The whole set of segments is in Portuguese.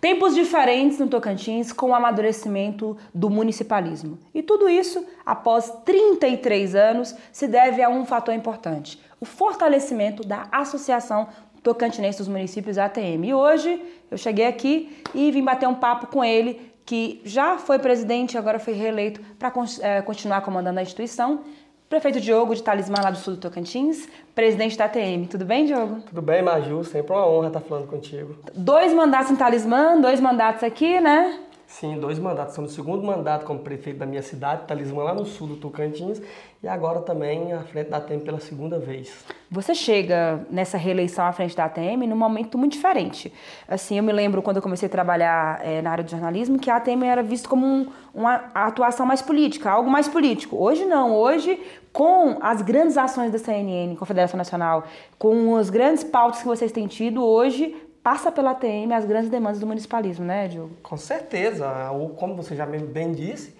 Tempos diferentes no Tocantins com o amadurecimento do municipalismo. E tudo isso, após 33 anos, se deve a um fator importante: o fortalecimento da Associação Tocantinense dos Municípios ATM. E hoje eu cheguei aqui e vim bater um papo com ele, que já foi presidente, agora foi reeleito para é, continuar comandando a instituição. Prefeito Diogo de Talismã, lá do sul do Tocantins, presidente da ATM. Tudo bem, Diogo? Tudo bem, Maju. Sempre uma honra estar falando contigo. Dois mandatos em Talismã, dois mandatos aqui, né? Sim, dois mandatos. Sou no segundo mandato como prefeito da minha cidade, Talismã, lá no sul do Tocantins, e agora também à frente da ATM pela segunda vez. Você chega nessa reeleição à frente da ATM num momento muito diferente. Assim, eu me lembro quando eu comecei a trabalhar é, na área de jornalismo que a ATM era vista como um, uma atuação mais política, algo mais político. Hoje não. Hoje, com as grandes ações da CNN, Confederação Nacional, com as grandes pautas que vocês têm tido, hoje passa pela ATM as grandes demandas do municipalismo, né, Diogo? Com certeza. Como você já bem disse,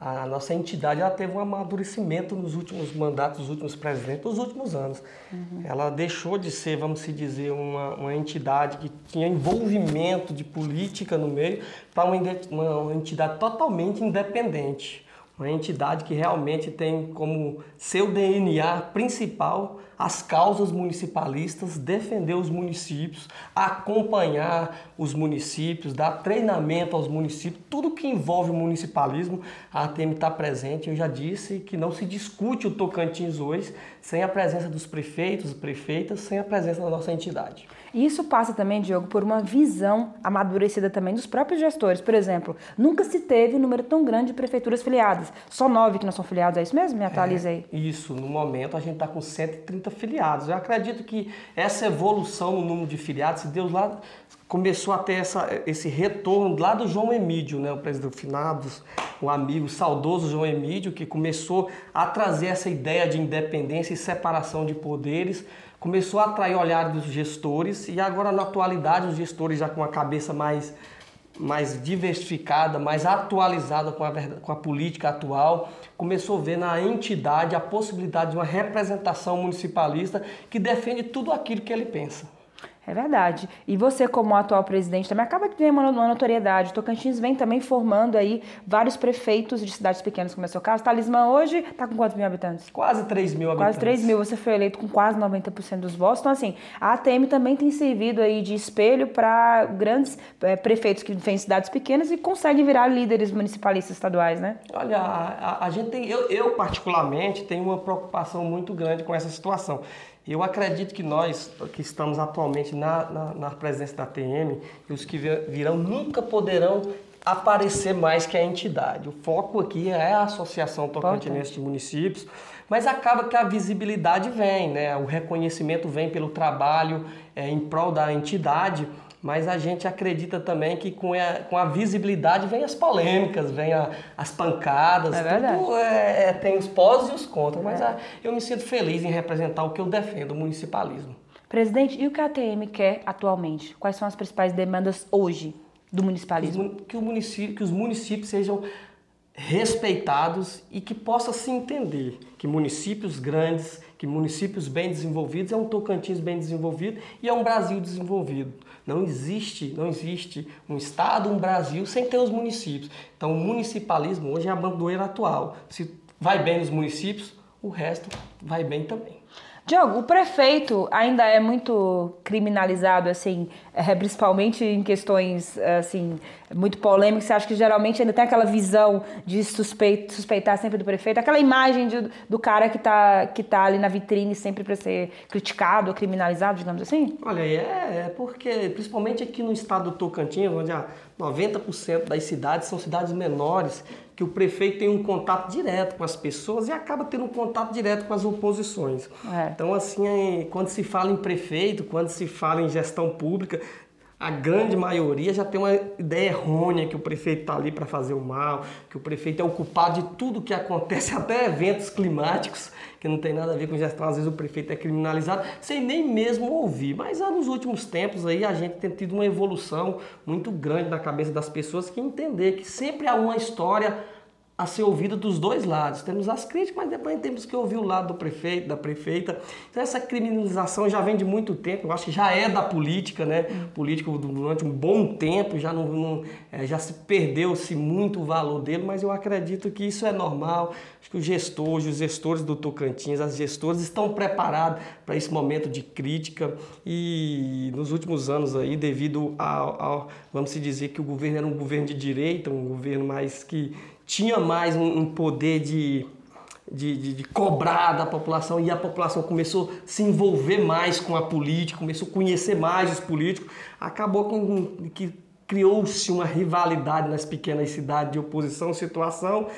a nossa entidade ela teve um amadurecimento nos últimos mandatos, nos últimos presidentes, nos últimos anos. Uhum. Ela deixou de ser, vamos se dizer, uma, uma entidade que tinha envolvimento de política no meio para uma, uma entidade totalmente independente. Uma entidade que realmente tem como seu DNA principal as causas municipalistas, defender os municípios, acompanhar os municípios, dar treinamento aos municípios, tudo que envolve o municipalismo, a ATM está presente. Eu já disse que não se discute o Tocantins hoje sem a presença dos prefeitos e prefeitas, sem a presença da nossa entidade. E isso passa também, Diogo, por uma visão amadurecida também dos próprios gestores. Por exemplo, nunca se teve um número tão grande de prefeituras filiadas. Só nove que não são filiados, é isso mesmo? Me atualize aí. É, isso, no momento a gente está com 130 filiados. Eu acredito que essa evolução no número de filiados, se Deus lá começou a ter essa, esse retorno lá do João Emílio, né, o presidente do Finados, o amigo saudoso João Emílio, que começou a trazer essa ideia de independência e separação de poderes começou a atrair olhares dos gestores e agora na atualidade os gestores já com a cabeça mais, mais diversificada, mais atualizada com a, com a política atual, começou a ver na entidade a possibilidade de uma representação municipalista que defende tudo aquilo que ele pensa. É verdade. E você, como atual presidente, também acaba de ter uma, notoriedade. O Tocantins vem também formando aí vários prefeitos de cidades pequenas, como é o seu caso. Talismã hoje está com quantos mil habitantes? Quase 3 mil habitantes. Quase 3 mil. Você foi eleito com quase 90% dos votos. Então, assim, a ATM também tem servido aí de espelho para grandes é, prefeitos que vêm em cidades pequenas e conseguem virar líderes municipalistas estaduais, né? Olha, a, a, a gente tem, eu, eu particularmente tenho uma preocupação muito grande com essa situação. Eu acredito que nós, que estamos atualmente na, na, na presença da TM, e os que virão nunca poderão aparecer mais que a entidade. O foco aqui é a Associação Tocantinense de Municípios, mas acaba que a visibilidade vem, né? o reconhecimento vem pelo trabalho é, em prol da entidade, mas a gente acredita também que com a, com a visibilidade vem as polêmicas, vem a, as pancadas, é tudo é, é, tem os pós e os contras, mas é. a, eu me sinto feliz em representar o que eu defendo, o municipalismo. Presidente, e o que a ATM quer atualmente? Quais são as principais demandas hoje do municipalismo? Que, o município, que os municípios sejam respeitados e que possa se entender que municípios grandes, que municípios bem desenvolvidos é um Tocantins bem desenvolvido e é um Brasil desenvolvido. Não existe, não existe um estado, um Brasil sem ter os municípios. Então o municipalismo hoje é a bandeira atual. Se vai bem nos municípios, o resto vai bem também. Diogo, o prefeito ainda é muito criminalizado, assim, é, principalmente em questões, assim, muito polêmicas. Você acha que geralmente ainda tem aquela visão de suspeito, suspeitar sempre do prefeito? Aquela imagem de, do cara que está que tá ali na vitrine sempre para ser criticado criminalizado, digamos assim? Olha, é, é porque, principalmente aqui no estado do Tocantins, onde a 90% das cidades são cidades menores, que o prefeito tem um contato direto com as pessoas e acaba tendo um contato direto com as oposições. É. Então, assim, quando se fala em prefeito, quando se fala em gestão pública, a grande maioria já tem uma ideia errônea que o prefeito está ali para fazer o mal, que o prefeito é o culpado de tudo que acontece, até eventos climáticos, que não tem nada a ver com gestão. Às vezes o prefeito é criminalizado sem nem mesmo ouvir. Mas ah, nos últimos tempos aí a gente tem tido uma evolução muito grande na cabeça das pessoas que entender que sempre há uma história a ser ouvida dos dois lados. Temos as críticas, mas depois temos que ouvir o lado do prefeito, da prefeita. Então essa criminalização já vem de muito tempo, eu acho que já é da política, né? Político durante um bom tempo, já não, não é, já se perdeu-se muito o valor dele, mas eu acredito que isso é normal. Acho que os gestores, os gestores do Tocantins, as gestoras estão preparados para esse momento de crítica e nos últimos anos aí, devido ao, ao vamos se dizer que o governo era um governo de direita, um governo mais que tinha mais um, um poder de, de, de, de, cobrar da população e a população começou a se envolver mais com a política, começou a conhecer mais os políticos, acabou com que criou-se uma rivalidade nas pequenas cidades de oposição, situação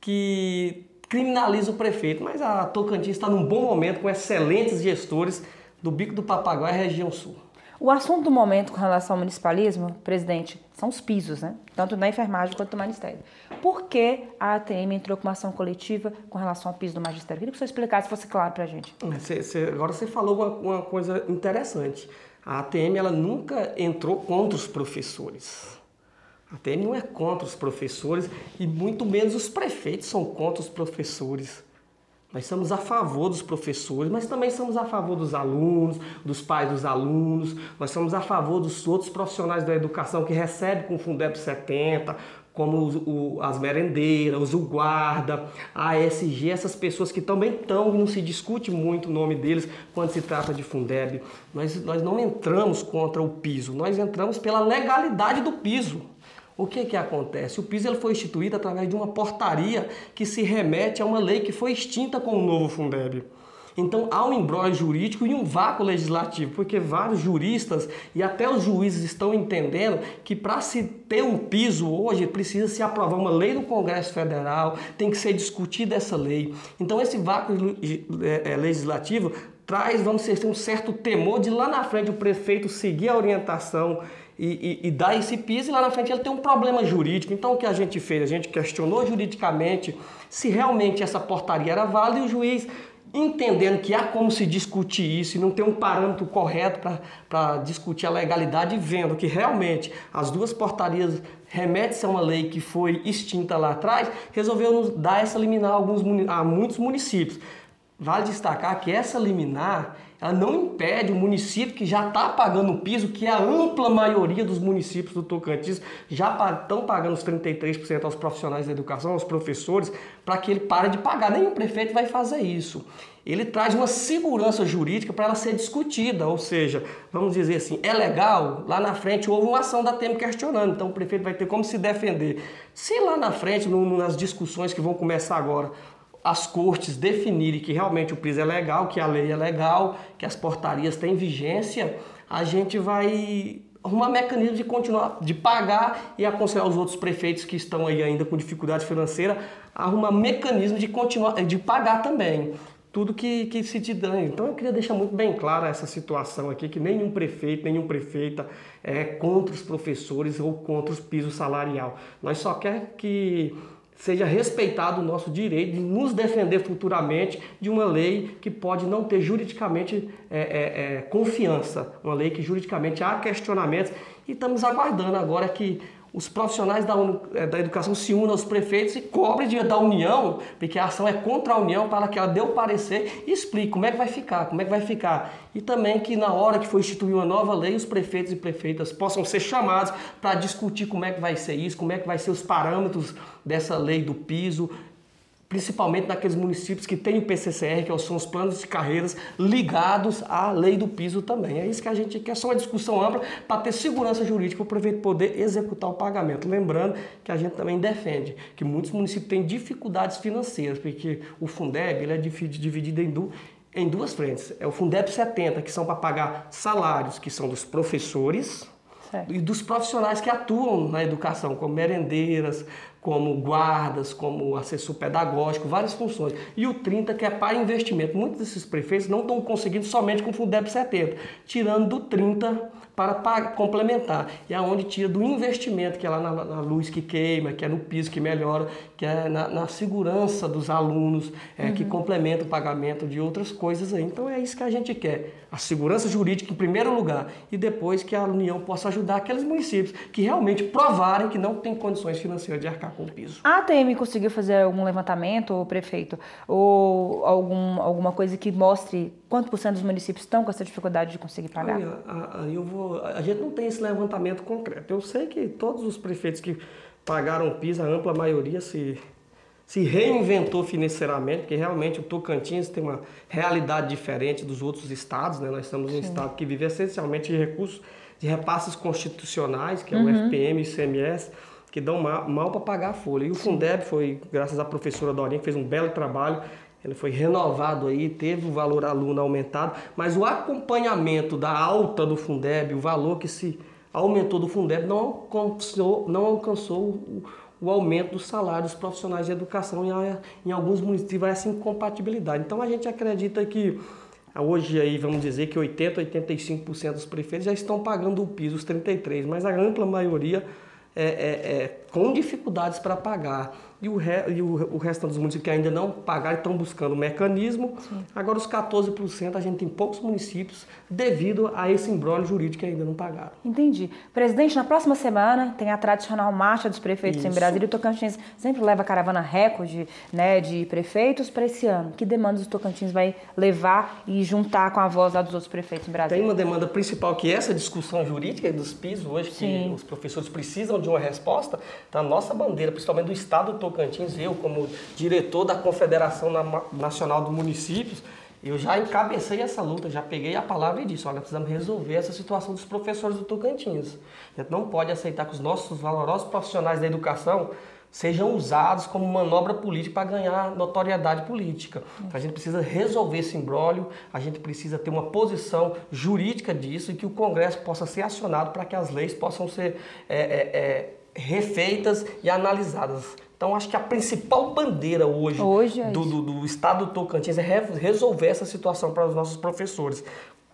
que criminaliza o prefeito, mas a Tocantins está num bom momento com excelentes gestores do Bico do Papagaio região sul. O assunto do momento com relação ao municipalismo, presidente, são os pisos, né? Tanto na enfermagem quanto no magistério. Por que a ATM entrou com uma ação coletiva com relação ao piso do magistério? Queria que você explicasse, fosse claro para a gente. Agora você falou uma, uma, coisa interessante. A ATM ela nunca entrou contra os professores. A ATM não é contra os professores e muito menos os prefeitos são contra os professores. Nós somos a favor dos professores, mas também somos a favor dos alunos, dos pais dos alunos, nós somos a favor dos outros profissionais da educação que recebem com o Fundeb 70, como o, as merendeiras, o guarda, a ASG, essas pessoas que também estão, não se discute muito o nome deles quando se trata de Fundeb. Nós, nós não entramos contra o piso, nós entramos pela legalidade do piso. O que que acontece? O PIS ele foi instituído através de uma portaria que se remete a uma lei que foi extinta com o novo Fundeb. Então há um embrólio jurídico e um vácuo legislativo, porque vários juristas e até os juízes estão entendendo que para se ter um piso hoje precisa se aprovar uma lei do Congresso Federal, tem que ser discutida essa lei. Então esse vácuo é, é, legislativo traz, vamos dizer, um certo temor de lá na frente o prefeito seguir a orientação e, e, e dar esse piso e lá na frente ele tem um problema jurídico. Então o que a gente fez? A gente questionou juridicamente se realmente essa portaria era válida e o juiz entendendo que há como se discutir isso e não tem um parâmetro correto para discutir a legalidade, vendo que realmente as duas portarias remetem a uma lei que foi extinta lá atrás, resolveu nos dar essa liminar a, alguns, a muitos municípios. Vale destacar que essa liminar ela não impede o município que já está pagando o piso, que é a ampla maioria dos municípios do Tocantins já estão pagando os 33% aos profissionais da educação, aos professores, para que ele pare de pagar. Nenhum prefeito vai fazer isso. Ele traz uma segurança jurídica para ela ser discutida, ou seja, vamos dizer assim, é legal, lá na frente houve uma ação da TEM questionando, então o prefeito vai ter como se defender. Se lá na frente, no, nas discussões que vão começar agora, as cortes definirem que realmente o piso é legal, que a lei é legal, que as portarias têm vigência, a gente vai arrumar mecanismo de continuar, de pagar e aconselhar os outros prefeitos que estão aí ainda com dificuldade financeira, arrumar mecanismo de continuar, de pagar também tudo que, que se te dá. Então eu queria deixar muito bem clara essa situação aqui, que nenhum prefeito, nenhum prefeita é contra os professores ou contra os pisos salarial. Nós só quer que seja respeitado o nosso direito de nos defender futuramente de uma lei que pode não ter juridicamente é, é, é, confiança, uma lei que juridicamente há questionamentos. E estamos aguardando agora que os profissionais da, é, da educação se unam aos prefeitos e cobrem da União, porque a ação é contra a União, para que ela dê o parecer e explique como é que vai ficar, como é que vai ficar. E também que na hora que for instituir uma nova lei, os prefeitos e prefeitas possam ser chamados para discutir como é que vai ser isso, como é que vai ser os parâmetros dessa lei do piso, principalmente naqueles municípios que têm o PCCR, que são os planos de carreiras ligados à lei do piso também. É isso que a gente quer, só uma discussão ampla para ter segurança jurídica para o prefeito poder executar o pagamento. Lembrando que a gente também defende que muitos municípios têm dificuldades financeiras, porque o Fundeb ele é dividido em, du em duas frentes. É o Fundeb 70, que são para pagar salários, que são dos professores, e dos profissionais que atuam na educação, como merendeiras, como guardas, como assessor pedagógico, várias funções. E o 30 que é para investimento. Muitos desses prefeitos não estão conseguindo somente com o Fundeb 70, tirando do 30 para, complementar. E aonde tira do investimento, que é lá na, na, luz que queima, que é no piso que melhora, que é na, na segurança dos alunos, é, uhum. que complementa o pagamento de outras coisas aí. Então é isso que a gente quer. A segurança jurídica em primeiro lugar e depois que a União possa ajudar aqueles municípios que realmente provarem que não têm condições financeiras de arcar com o piso. A ATM conseguiu fazer algum levantamento, prefeito, ou algum, alguma coisa que mostre quanto por cento dos municípios estão com essa dificuldade de conseguir pagar? Olha, a, a, eu vou, a gente não tem esse levantamento concreto. Eu sei que todos os prefeitos que pagaram o PIS, a ampla maioria se, se reinventou financeiramente, porque realmente o Tocantins tem uma realidade diferente dos outros estados. Né? Nós estamos Sim. um estado que vive essencialmente de recursos de repasses constitucionais, que é uhum. o FPM e o ICMS, que dão mal, mal para pagar a folha. E o Fundeb foi, graças à professora Dorinha, que fez um belo trabalho, ele foi renovado aí, teve o valor aluno aumentado, mas o acompanhamento da alta do Fundeb, o valor que se aumentou do Fundeb, não alcançou, não alcançou o, o aumento dos salários dos profissionais de educação em, em alguns municípios vai essa incompatibilidade. Então a gente acredita que hoje aí vamos dizer que 80, 85% dos prefeitos já estão pagando o piso, os 33, mas a ampla maioria é, é, é com dificuldades para pagar e o, re, e o, o resto dos municípios que ainda não pagaram estão buscando um mecanismo. Sim. Agora, os 14% a gente tem poucos municípios devido a esse embrólio jurídico que ainda não pagaram. Entendi. Presidente, na próxima semana tem a tradicional marcha dos prefeitos Isso. em Brasília. O Tocantins sempre leva caravana recorde né, de prefeitos para esse ano. Que demandas o Tocantins vai levar e juntar com a voz lá dos outros prefeitos em Brasília? Tem uma demanda principal que é essa discussão jurídica dos pisos hoje, Sim. que os professores precisam de uma resposta. Então, a nossa bandeira, principalmente do Estado do Tocantins, eu como diretor da Confederação Nacional dos Municípios, eu já encabecei essa luta, já peguei a palavra e disse, olha, precisamos resolver essa situação dos professores do Tocantins. A gente não pode aceitar que os nossos valorosos profissionais da educação sejam usados como manobra política para ganhar notoriedade política. A gente precisa resolver esse imbróglio, a gente precisa ter uma posição jurídica disso e que o Congresso possa ser acionado para que as leis possam ser é, é, é, refeitas e analisadas. Então, acho que a principal bandeira hoje, hoje é do, do, do, estado do Tocantins é resolver essa situação para os nossos professores.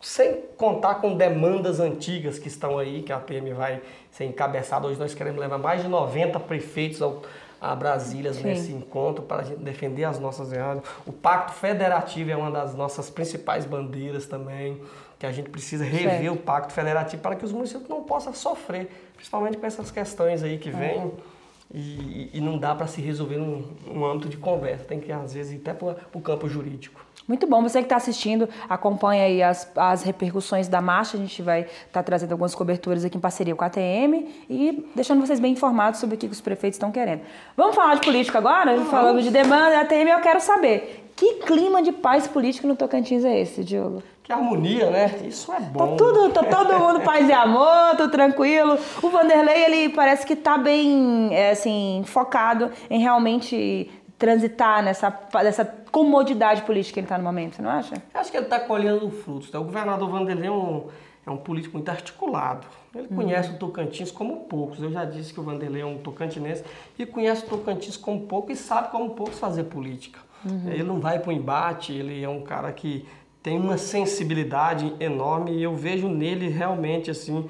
Sem contar com demandas antigas que estão aí, que a PM vai ser encabeçada. Hoje nós queremos levar mais de 90 prefeitos ao, a Brasília Sim. nesse encontro para a gente defender as nossas reais. O Pacto Federativo é uma das nossas principais bandeiras também, que a gente precisa rever certo. o Pacto Federativo para que os municípios não possam sofrer, principalmente com essas questões aí que vêm. É e, e não dá para se resolver num, num âmbito de conversa, tem que às vezes ir até para o campo jurídico. Muito bom, você que está assistindo, acompanha aí as, as repercussões da marcha, a gente vai estar tá trazendo algumas coberturas aqui em parceria com a ATM e deixando vocês bem informados sobre o que os prefeitos estão querendo. Vamos falar de política agora? Uhum. Falando de demanda da ATM, eu quero saber, que clima de paz político no Tocantins é esse, Diogo? Que harmonia, né? Isso é tá bom. Tá, tudo, tá todo mundo paz e amor, tudo tranquilo. O Vanderlei, ele parece que tá bem, é, assim, focado em realmente transitar nessa, nessa comodidade política que ele está no momento, você não acha? Eu acho que ele está colhendo frutos. Né? O governador Vanderlei é um, é um político muito articulado. Ele uhum. conhece o Tocantins como poucos. Eu já disse que o Vanderlei é um tocantinense e conhece o Tocantins como pouco e sabe como poucos fazer política. Uhum. Ele não vai para o embate, ele é um cara que tem uma sensibilidade enorme e eu vejo nele realmente assim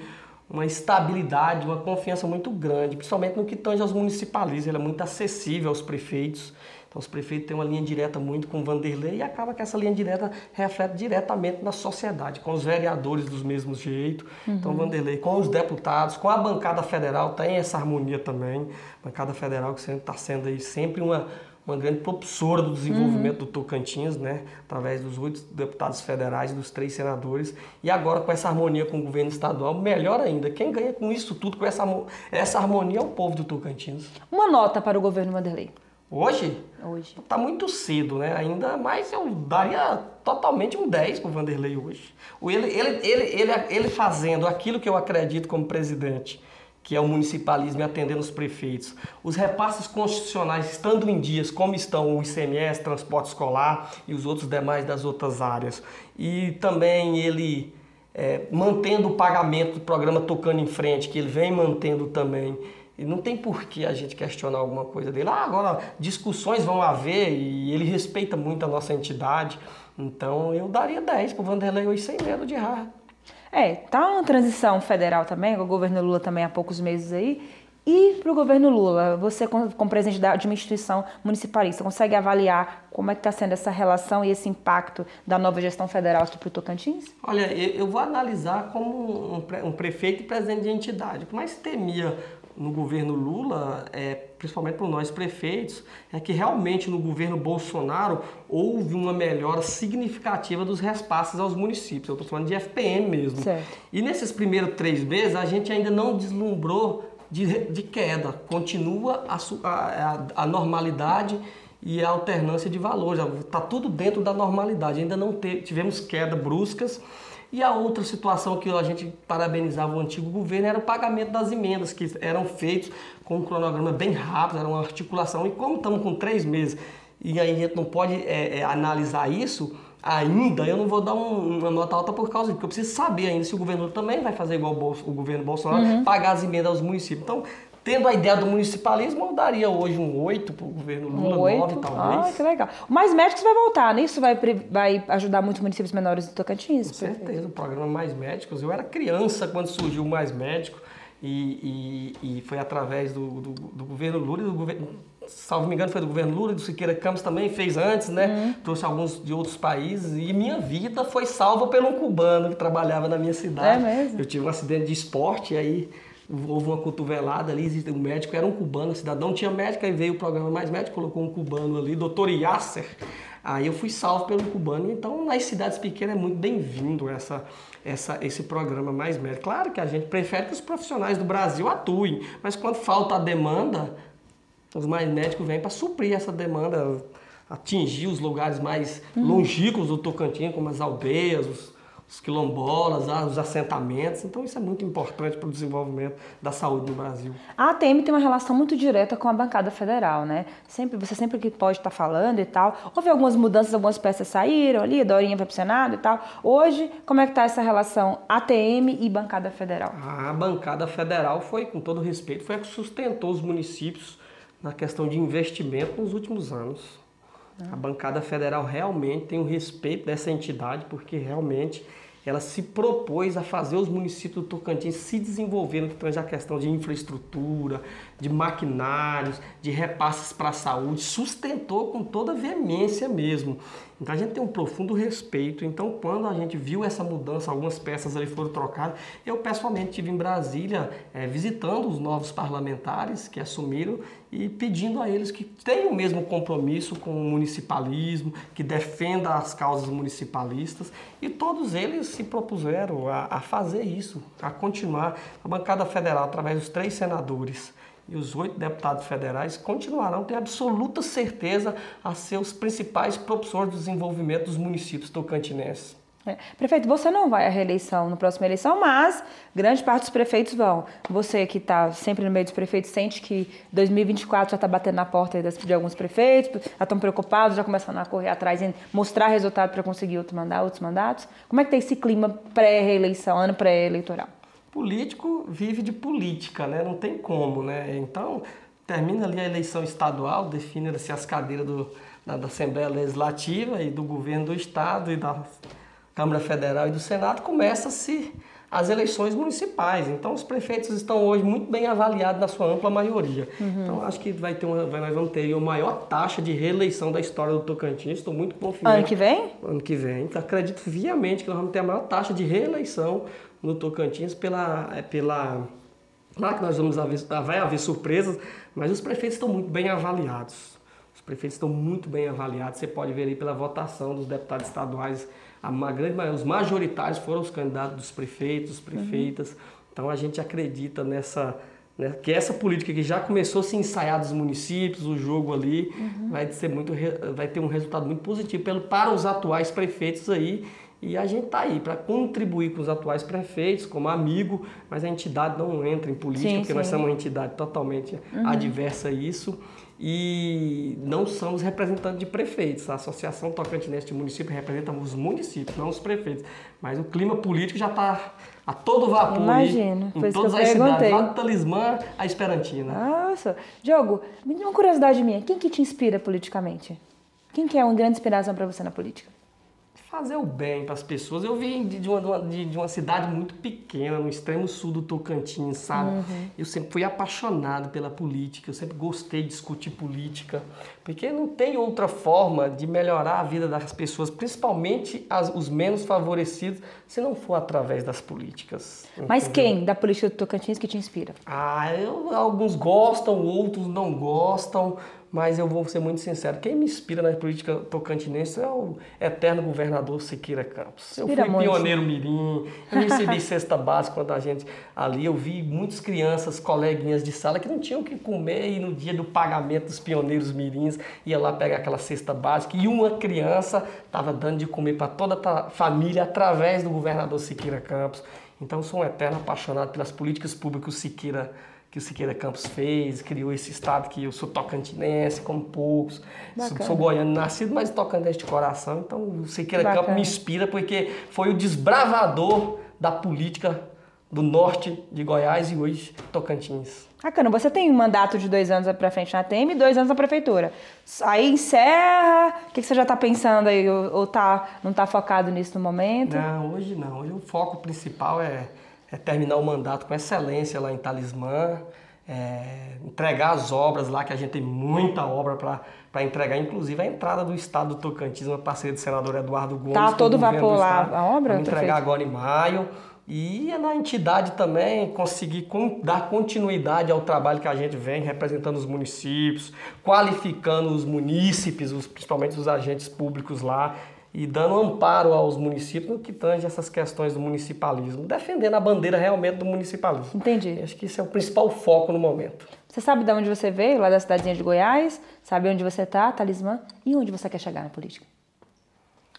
uma estabilidade, uma confiança muito grande, principalmente no que tange aos municipalistas. Ele é muito acessível aos prefeitos. Então, os prefeitos têm uma linha direta muito com o Vanderlei e acaba que essa linha direta reflete diretamente na sociedade, com os vereadores dos mesmos jeitos. Uhum. Então, Vanderlei, com os deputados, com a bancada federal, tem essa harmonia também. A bancada federal que está sendo aí sempre uma, uma grande propulsora do desenvolvimento uhum. do Tocantins, né? através dos oito deputados federais e dos três senadores. E agora, com essa harmonia com o governo estadual, melhor ainda. Quem ganha com isso tudo, com essa, essa harmonia, é o povo do Tocantins. Uma nota para o governo Vanderlei. Hoje? Hoje. Tá muito cedo, né? Ainda mais eu daria totalmente um 10 pro Vanderlei hoje. Ele, ele, ele, ele, ele fazendo aquilo que eu acredito como presidente, que é o municipalismo e atendendo os prefeitos. Os repasses constitucionais estando em dias, como estão o ICMS, transporte escolar e os outros demais das outras áreas. E também ele é, mantendo o pagamento do programa Tocando em Frente, que ele vem mantendo também. E não tem por que a gente questionar alguma coisa dele. Ah, agora discussões vão haver e ele respeita muito a nossa entidade. Então eu daria 10 para o Vanderlei hoje sem medo de errar. É, tá uma transição federal também, o governo Lula também há poucos meses aí. E para o governo Lula, você como presidente de uma instituição municipalista, consegue avaliar como é que está sendo essa relação e esse impacto da nova gestão federal aqui para o Tocantins? Olha, eu vou analisar como um prefeito e presidente de entidade. O que temia no governo Lula, é, principalmente para nós prefeitos, é que realmente no governo Bolsonaro houve uma melhora significativa dos repasses aos municípios. Eu estou falando de FPM mesmo. Certo. E nesses primeiros três meses a gente ainda não deslumbrou de, de queda. Continua a, a, a normalidade e a alternância de valores. Está tudo dentro da normalidade. Ainda não te, tivemos queda bruscas. E a outra situação que a gente parabenizava o antigo governo era o pagamento das emendas, que eram feitos com um cronograma bem rápido, era uma articulação. E como estamos com três meses e aí a gente não pode é, é, analisar isso, ainda eu não vou dar um, uma nota alta por causa disso, porque eu preciso saber ainda se o governo também vai fazer igual o, o governo Bolsonaro, uhum. pagar as emendas aos municípios. Então, tendo a ideia do municipalismo, eu daria hoje um 8 para o governo Lula, um 9 talvez. Ah, que legal. Mais Médicos vai voltar, né? Isso vai, vai ajudar muitos municípios menores do Tocantins? Com certeza, o programa Mais Médicos. Eu era criança quando surgiu o Mais Médico e, e, e foi através do, do, do governo Lula e do governo salvo me engano, foi do governo Lula, do Siqueira Campos também fez antes, né? Uhum. Trouxe alguns de outros países e minha vida foi salva por um cubano que trabalhava na minha cidade. É mesmo? Eu tive um acidente de esporte e aí houve uma cotovelada ali, existe um médico, era um cubano, o cidadão tinha médico, aí veio o programa Mais Médico, colocou um cubano ali, doutor Yasser. Aí eu fui salvo pelo cubano, então nas cidades pequenas é muito bem-vindo essa, essa, esse programa Mais Médico. Claro que a gente prefere que os profissionais do Brasil atuem, mas quando falta a demanda, os mais médicos vêm para suprir essa demanda, atingir os lugares mais uhum. longínquos do Tocantins, como as aldeias, os, os quilombolas, ah, os assentamentos. Então isso é muito importante para o desenvolvimento da saúde no Brasil. A ATM tem uma relação muito direta com a bancada federal, né? Sempre, você sempre que pode estar falando e tal. Houve algumas mudanças, algumas peças saíram ali, a Dorinha vai para o Senado e tal. Hoje, como é que está essa relação ATM e bancada federal? A bancada federal foi, com todo respeito, foi a que sustentou os municípios na questão de investimento nos últimos anos. A bancada federal realmente tem o respeito dessa entidade, porque realmente ela se propôs a fazer os municípios do Tocantins se desenvolverem que a questão de infraestrutura, de maquinários, de repasses para a saúde, sustentou com toda veemência mesmo. Então a gente tem um profundo respeito. Então quando a gente viu essa mudança, algumas peças ali foram trocadas, eu pessoalmente estive em Brasília é, visitando os novos parlamentares que assumiram e pedindo a eles que tenham o mesmo compromisso com o municipalismo, que defenda as causas municipalistas e todos eles se propuseram a, a fazer isso, a continuar. A bancada federal, através dos três senadores, e os oito deputados federais continuarão, tenho absoluta certeza, a ser os principais propulsores do desenvolvimento dos municípios tocantinenses. É. Prefeito, você não vai à reeleição na próxima eleição, mas grande parte dos prefeitos vão. Você que está sempre no meio dos prefeitos sente que 2024 já está batendo na porta de alguns prefeitos, já estão preocupados, já começando a correr atrás e mostrar resultado para conseguir outro mandato, outros mandatos. Como é que está esse clima pré-reeleição, ano pré-eleitoral? Político vive de política, né? Não tem como, né? Então, termina ali a eleição estadual, define-se as cadeiras do, da, da, Assembleia Legislativa e do governo do Estado e da Câmara Federal e do Senado, começa-se as eleições municipais. Então, os prefeitos estão hoje muito bem avaliados na sua ampla maioria. Uhum. Então, acho que vai ter uma, nós vamos ter a maior taxa de reeleição da história do Tocantins. Estou muito confiante. Ano que vem? Ano que vem. Então, acredito viamente que nós vamos ter a maior taxa de reeleição no Tocantins pela. É, pela claro que nós vamos haver, vai haver surpresas, mas os prefeitos estão muito bem avaliados. Os prefeitos estão muito bem avaliados. Você pode ver aí pela votação dos deputados estaduais, a grande maioria, os majoritários foram os candidatos dos prefeitos, prefeitas. Uhum. Então a gente acredita nessa né, que essa política que já começou a se ensaiar dos municípios, o jogo ali, uhum. vai ser muito vai ter um resultado muito positivo pelo, para os atuais prefeitos aí e a gente está aí para contribuir com os atuais prefeitos, como amigo, mas a entidade não entra em política, sim, porque sim. nós somos uma entidade totalmente uhum. adversa a isso. E não somos representantes de prefeitos. A Associação Tocantinense de Município representa os municípios, não os prefeitos. Mas o clima político já está a todo vapor. Imagino. Em todas as cidades, lá do Talismã à Esperantina. Nossa. Diogo, uma curiosidade minha. Quem que te inspira politicamente? Quem que é uma grande inspiração para você na política? Fazer o bem para as pessoas. Eu vim de uma, de, de, uma cidade muito pequena, no extremo sul do Tocantins, sabe? Uhum. Eu sempre fui apaixonado pela política, eu sempre gostei de discutir política, porque não tem outra forma de melhorar a vida das pessoas, principalmente as, os menos favorecidos, se não for através das políticas. Mas quem da política do Tocantins que te inspira? Ah, eu, alguns gostam, outros não gostam mas eu vou ser muito sincero, quem me inspira na política tocantinense é o eterno governador Siqueira Campos. Eu fui muito. pioneiro mirim, eu recebi cesta básica quando a gente ali, eu vi muitas crianças, coleguinhas de sala que não tinham o que comer e no dia do pagamento dos pioneiros mirins ia lá pegar aquela cesta básica e uma criança estava dando de comer para toda a família através do governador Siqueira Campos. Então sou um eterno apaixonado pelas políticas públicas Siqueira Campos que o Siqueira Campos fez, criou esse estado que eu sou tocantinense, como poucos. Sou, sou, goiano nascido, mas tocantinense de coração. Então o Siqueira Bacana. Campos me inspira porque foi o desbravador da política do norte de Goiás e hoje Tocantins. Bacana, você tem um mandato de dois anos para frente na TEM e dois anos na prefeitura. Aí encerra, o que, você já está pensando aí? Ou, ou tá, não está focado nisso no momento? Não, hoje não. Hoje o foco principal é é terminar o mandato com excelência lá em Talismã, é, entregar as obras lá, que a gente tem muita obra para entregar, inclusive a entrada do Estado do Tocantins, uma parceria do senador Eduardo Gomes. Tá todo vapor lá a obra? Vamos entregar agora em maio. E é na entidade também conseguir dar continuidade ao trabalho que a gente vem representando os municípios, qualificando os munícipes, principalmente os agentes públicos lá, e dando amparo aos municípios no que tange essas questões do municipalismo, defendendo a bandeira realmente do municipalismo. Entendi. Acho que esse é o principal foco no momento. Você sabe de onde você veio, lá da cidadezinha de Goiás? Sabe onde você está, talismã? E onde você quer chegar na política?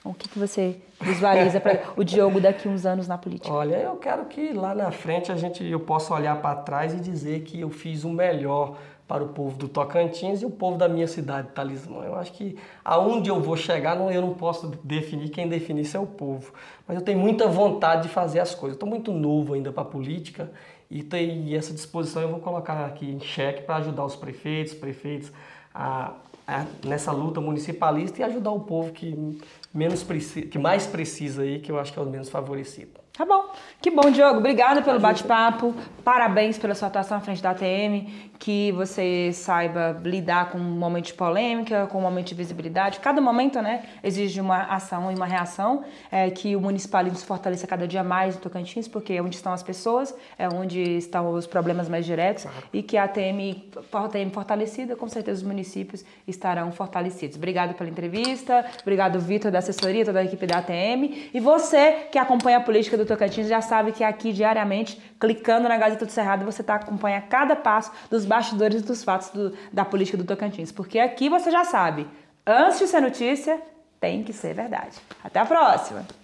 O que, que você visualiza para o Diogo daqui uns anos na política? Olha, eu quero que lá na frente a gente eu possa olhar para trás e dizer que eu fiz o melhor para o povo do Tocantins e o povo da minha cidade, Talismã. Eu acho que aonde eu vou chegar, não, eu não posso definir, quem definir isso é o povo. Mas eu tenho muita vontade de fazer as coisas. Estou muito novo ainda para a política e, tem, e essa disposição eu vou colocar aqui em xeque para ajudar os prefeitos, prefeitos a, a, nessa luta municipalista e ajudar o povo que, menos que mais precisa aí, que eu acho que é o menos favorecido. Tá bom. Que bom, Diogo. Obrigada pelo bate-papo. Parabéns pela sua atuação à frente da ATM. Que você saiba lidar com um momento de polêmica, com um momento de visibilidade. Cada momento, né, exige uma ação e uma reação. É, que o municipalismo se fortaleça cada dia mais no Tocantins, porque é onde estão as pessoas, é onde estão os problemas mais diretos. E que a ATM, a ATM fortalecida, com certeza os municípios estarão fortalecidos. Obrigado pela entrevista. Obrigado, Vitor, da assessoria, toda a equipe da ATM. E você que acompanha a política do Tocantins já sabe que aqui diariamente, clicando na Gazeta do Cerrado, você tá, acompanha cada passo dos bastidores dos fatos do, da política do Tocantins. Porque aqui você já sabe, antes de ser notícia, tem que ser verdade. Até a próxima!